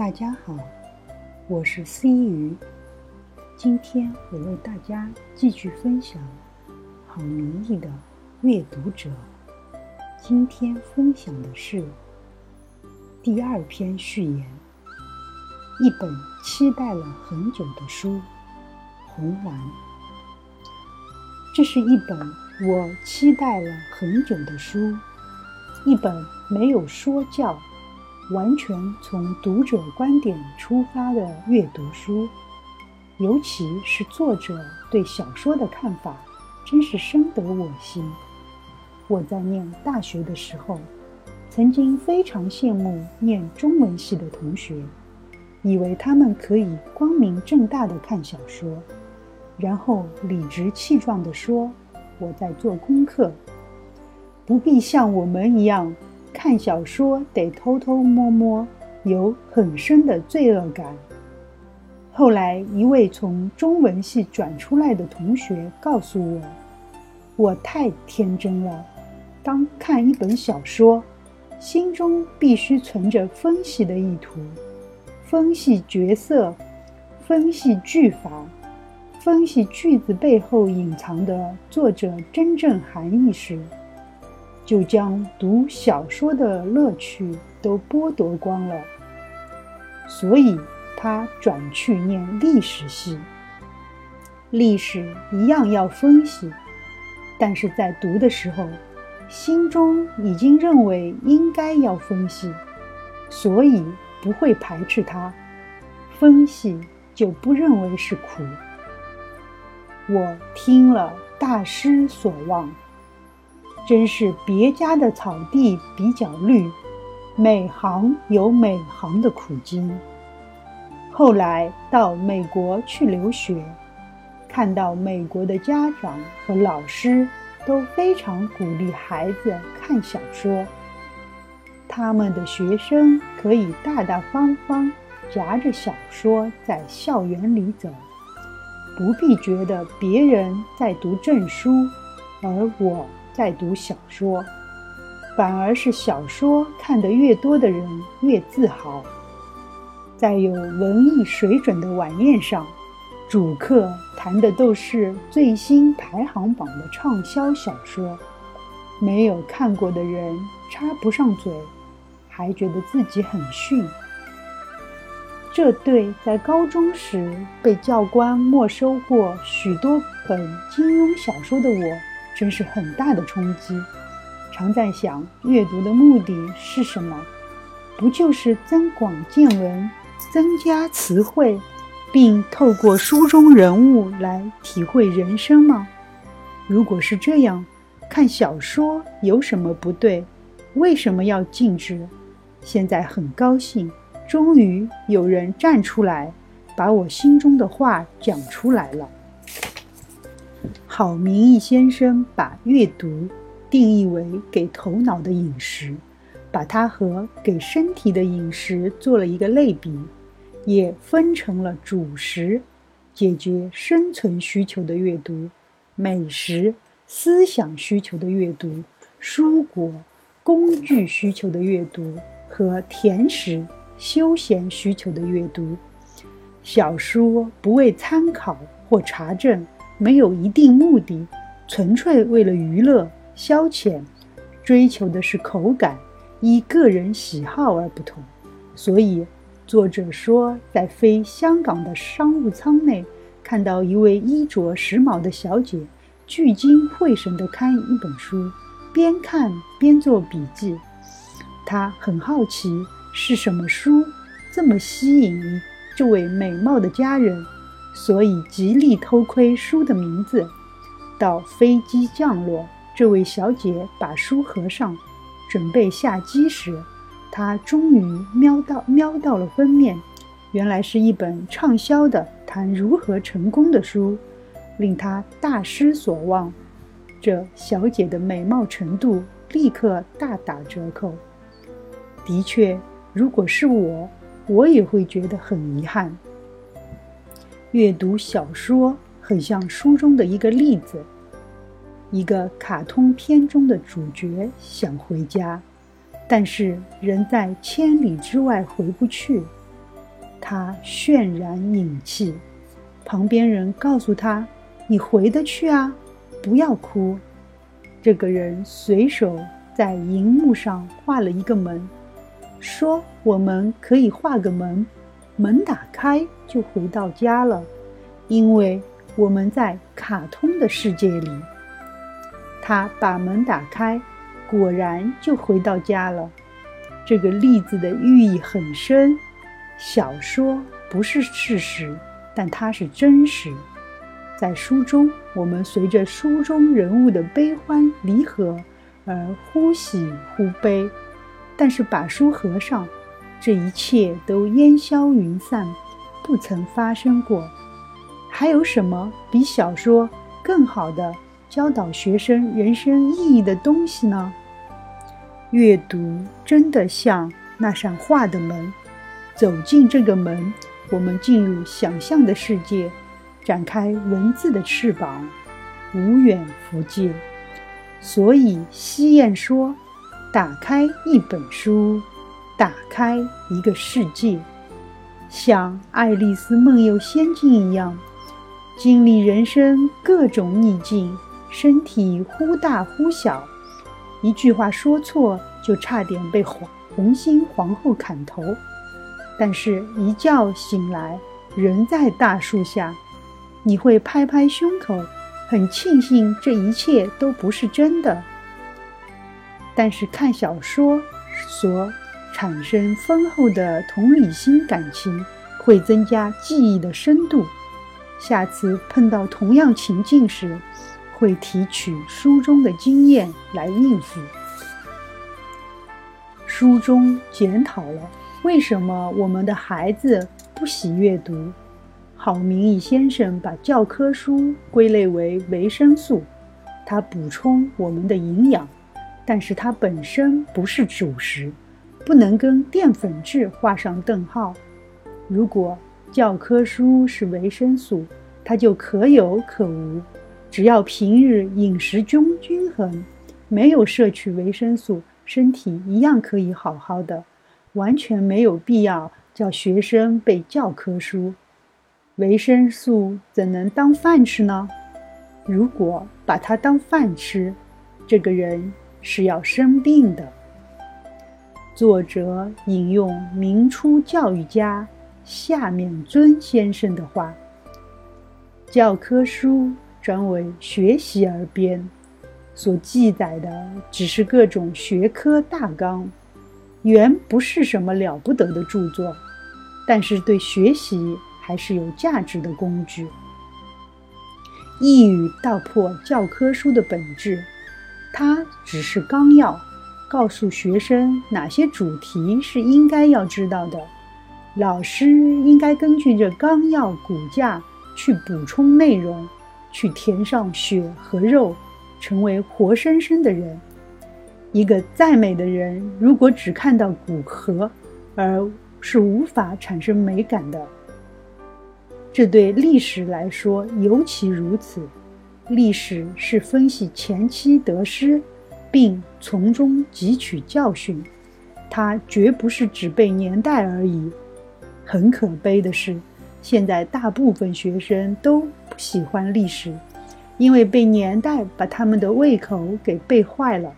大家好，我是 C 鱼。今天我为大家继续分享好名义的阅读者。今天分享的是第二篇序言，一本期待了很久的书《红蓝》。这是一本我期待了很久的书，一本没有说教。完全从读者观点出发的阅读书，尤其是作者对小说的看法，真是深得我心。我在念大学的时候，曾经非常羡慕念中文系的同学，以为他们可以光明正大的看小说，然后理直气壮地说我在做功课，不必像我们一样。看小说得偷偷摸摸，有很深的罪恶感。后来，一位从中文系转出来的同学告诉我，我太天真了。当看一本小说，心中必须存着分析的意图，分析角色，分析句法，分析句子背后隐藏的作者真正含义时。就将读小说的乐趣都剥夺光了，所以他转去念历史系。历史一样要分析，但是在读的时候，心中已经认为应该要分析，所以不会排斥它。分析就不认为是苦。我听了，大失所望。真是别家的草地比较绿，每行有每行的苦经。后来到美国去留学，看到美国的家长和老师都非常鼓励孩子看小说，他们的学生可以大大方方夹着小说在校园里走，不必觉得别人在读证书，而我。在读小说，反而是小说看得越多的人越自豪。在有文艺水准的晚宴上，主客谈的都是最新排行榜的畅销小说，没有看过的人插不上嘴，还觉得自己很逊。这对在高中时被教官没收过许多本金庸小说的我。真是很大的冲击，常在想，阅读的目的是什么？不就是增广见闻、增加词汇，并透过书中人物来体会人生吗？如果是这样，看小说有什么不对？为什么要禁止？现在很高兴，终于有人站出来，把我心中的话讲出来了。郝明义先生把阅读定义为给头脑的饮食，把它和给身体的饮食做了一个类比，也分成了主食，解决生存需求的阅读；美食，思想需求的阅读；蔬果，工具需求的阅读；和甜食，休闲需求的阅读。小说不为参考或查证。没有一定目的，纯粹为了娱乐消遣，追求的是口感，依个人喜好而不同。所以，作者说，在飞香港的商务舱内，看到一位衣着时髦的小姐，聚精会神地看一本书，边看边做笔记。他很好奇是什么书这么吸引这位美貌的佳人。所以极力偷窥书的名字。到飞机降落，这位小姐把书合上，准备下机时，她终于瞄到瞄到了封面，原来是一本畅销的谈如何成功的书，令她大失所望。这小姐的美貌程度立刻大打折扣。的确，如果是我，我也会觉得很遗憾。阅读小说很像书中的一个例子，一个卡通片中的主角想回家，但是人在千里之外回不去，他渲然隐气。旁边人告诉他：“你回得去啊，不要哭。”这个人随手在荧幕上画了一个门，说：“我们可以画个门，门打开就回到家了，因为我们在卡通的世界里。”他把门打开，果然就回到家了。这个例子的寓意很深。小说不是事实，但它是真实。在书中，我们随着书中人物的悲欢离合而忽喜忽悲，但是把书合上，这一切都烟消云散，不曾发生过。还有什么比小说更好的教导学生人生意义的东西呢？阅读真的像那扇画的门，走进这个门，我们进入想象的世界。展开文字的翅膀，无远弗届。所以西谚说：“打开一本书，打开一个世界。”像爱丽丝梦游仙境一样，经历人生各种逆境，身体忽大忽小，一句话说错就差点被红红心皇后砍头。但是，一觉醒来，人在大树下。你会拍拍胸口，很庆幸这一切都不是真的。但是看小说所产生丰厚的同理心感情，会增加记忆的深度。下次碰到同样情境时，会提取书中的经验来应付。书中检讨了为什么我们的孩子不喜阅读。郝明义先生把教科书归类为维生素，它补充我们的营养，但是它本身不是主食，不能跟淀粉质画上等号。如果教科书是维生素，它就可有可无。只要平日饮食均均衡，没有摄取维生素，身体一样可以好好的，完全没有必要叫学生背教科书。维生素怎能当饭吃呢？如果把它当饭吃，这个人是要生病的。作者引用明初教育家夏勉尊先生的话：“教科书专为学习而编，所记载的只是各种学科大纲，原不是什么了不得的著作，但是对学习。”还是有价值的工具。一语道破教科书的本质，它只是纲要，告诉学生哪些主题是应该要知道的。老师应该根据这纲要骨架去补充内容，去填上血和肉，成为活生生的人。一个再美的人，如果只看到骨骼，而是无法产生美感的。这对历史来说尤其如此。历史是分析前期得失，并从中汲取教训，它绝不是只背年代而已。很可悲的是，现在大部分学生都不喜欢历史，因为被年代把他们的胃口给背坏了。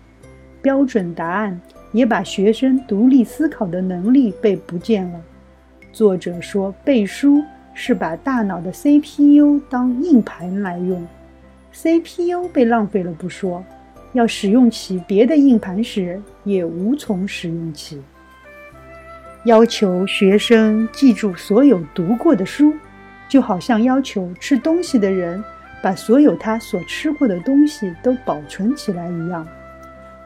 标准答案也把学生独立思考的能力背不见了。作者说，背书。是把大脑的 CPU 当硬盘来用，CPU 被浪费了不说，要使用起别的硬盘时也无从使用起。要求学生记住所有读过的书，就好像要求吃东西的人把所有他所吃过的东西都保存起来一样。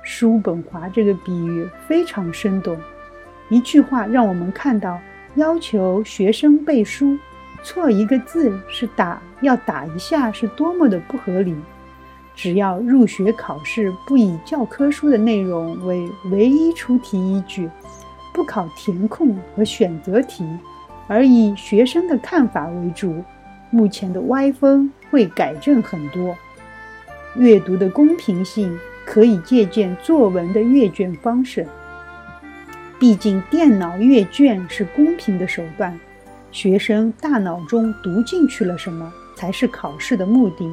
叔本华这个比喻非常生动，一句话让我们看到要求学生背书。错一个字是打，要打一下是多么的不合理。只要入学考试不以教科书的内容为唯一出题依据，不考填空和选择题，而以学生的看法为主，目前的歪风会改正很多。阅读的公平性可以借鉴作文的阅卷方式，毕竟电脑阅卷是公平的手段。学生大脑中读进去了什么，才是考试的目的，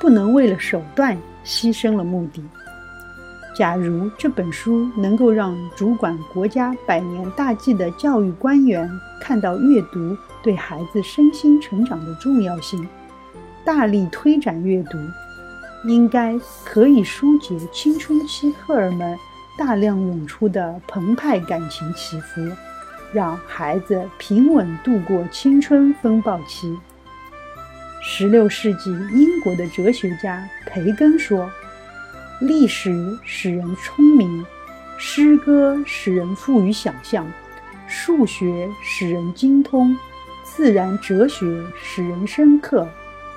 不能为了手段牺牲了目的。假如这本书能够让主管国家百年大计的教育官员看到阅读对孩子身心成长的重要性，大力推展阅读，应该可以疏解青春期荷尔蒙大量涌出的澎湃感情起伏，让孩子平稳度过青春风暴期。十六世纪英国的哲学家培根说。历史使人聪明，诗歌使人富于想象，数学使人精通，自然哲学使人深刻，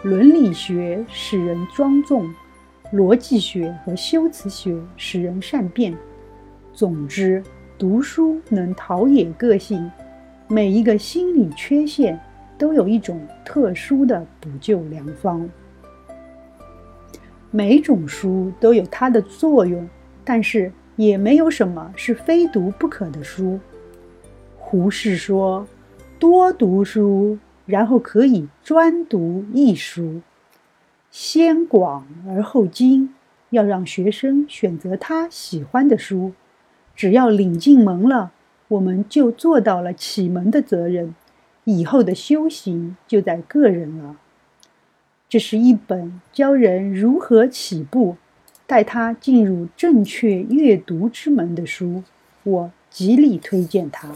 伦理学使人庄重，逻辑学和修辞学使人善变。总之，读书能陶冶个性，每一个心理缺陷都有一种特殊的补救良方。每种书都有它的作用，但是也没有什么是非读不可的书。胡适说：“多读书，然后可以专读一书，先广而后精。”要让学生选择他喜欢的书，只要领进门了，我们就做到了启蒙的责任，以后的修行就在个人了。这是一本教人如何起步、带他进入正确阅读之门的书，我极力推荐它。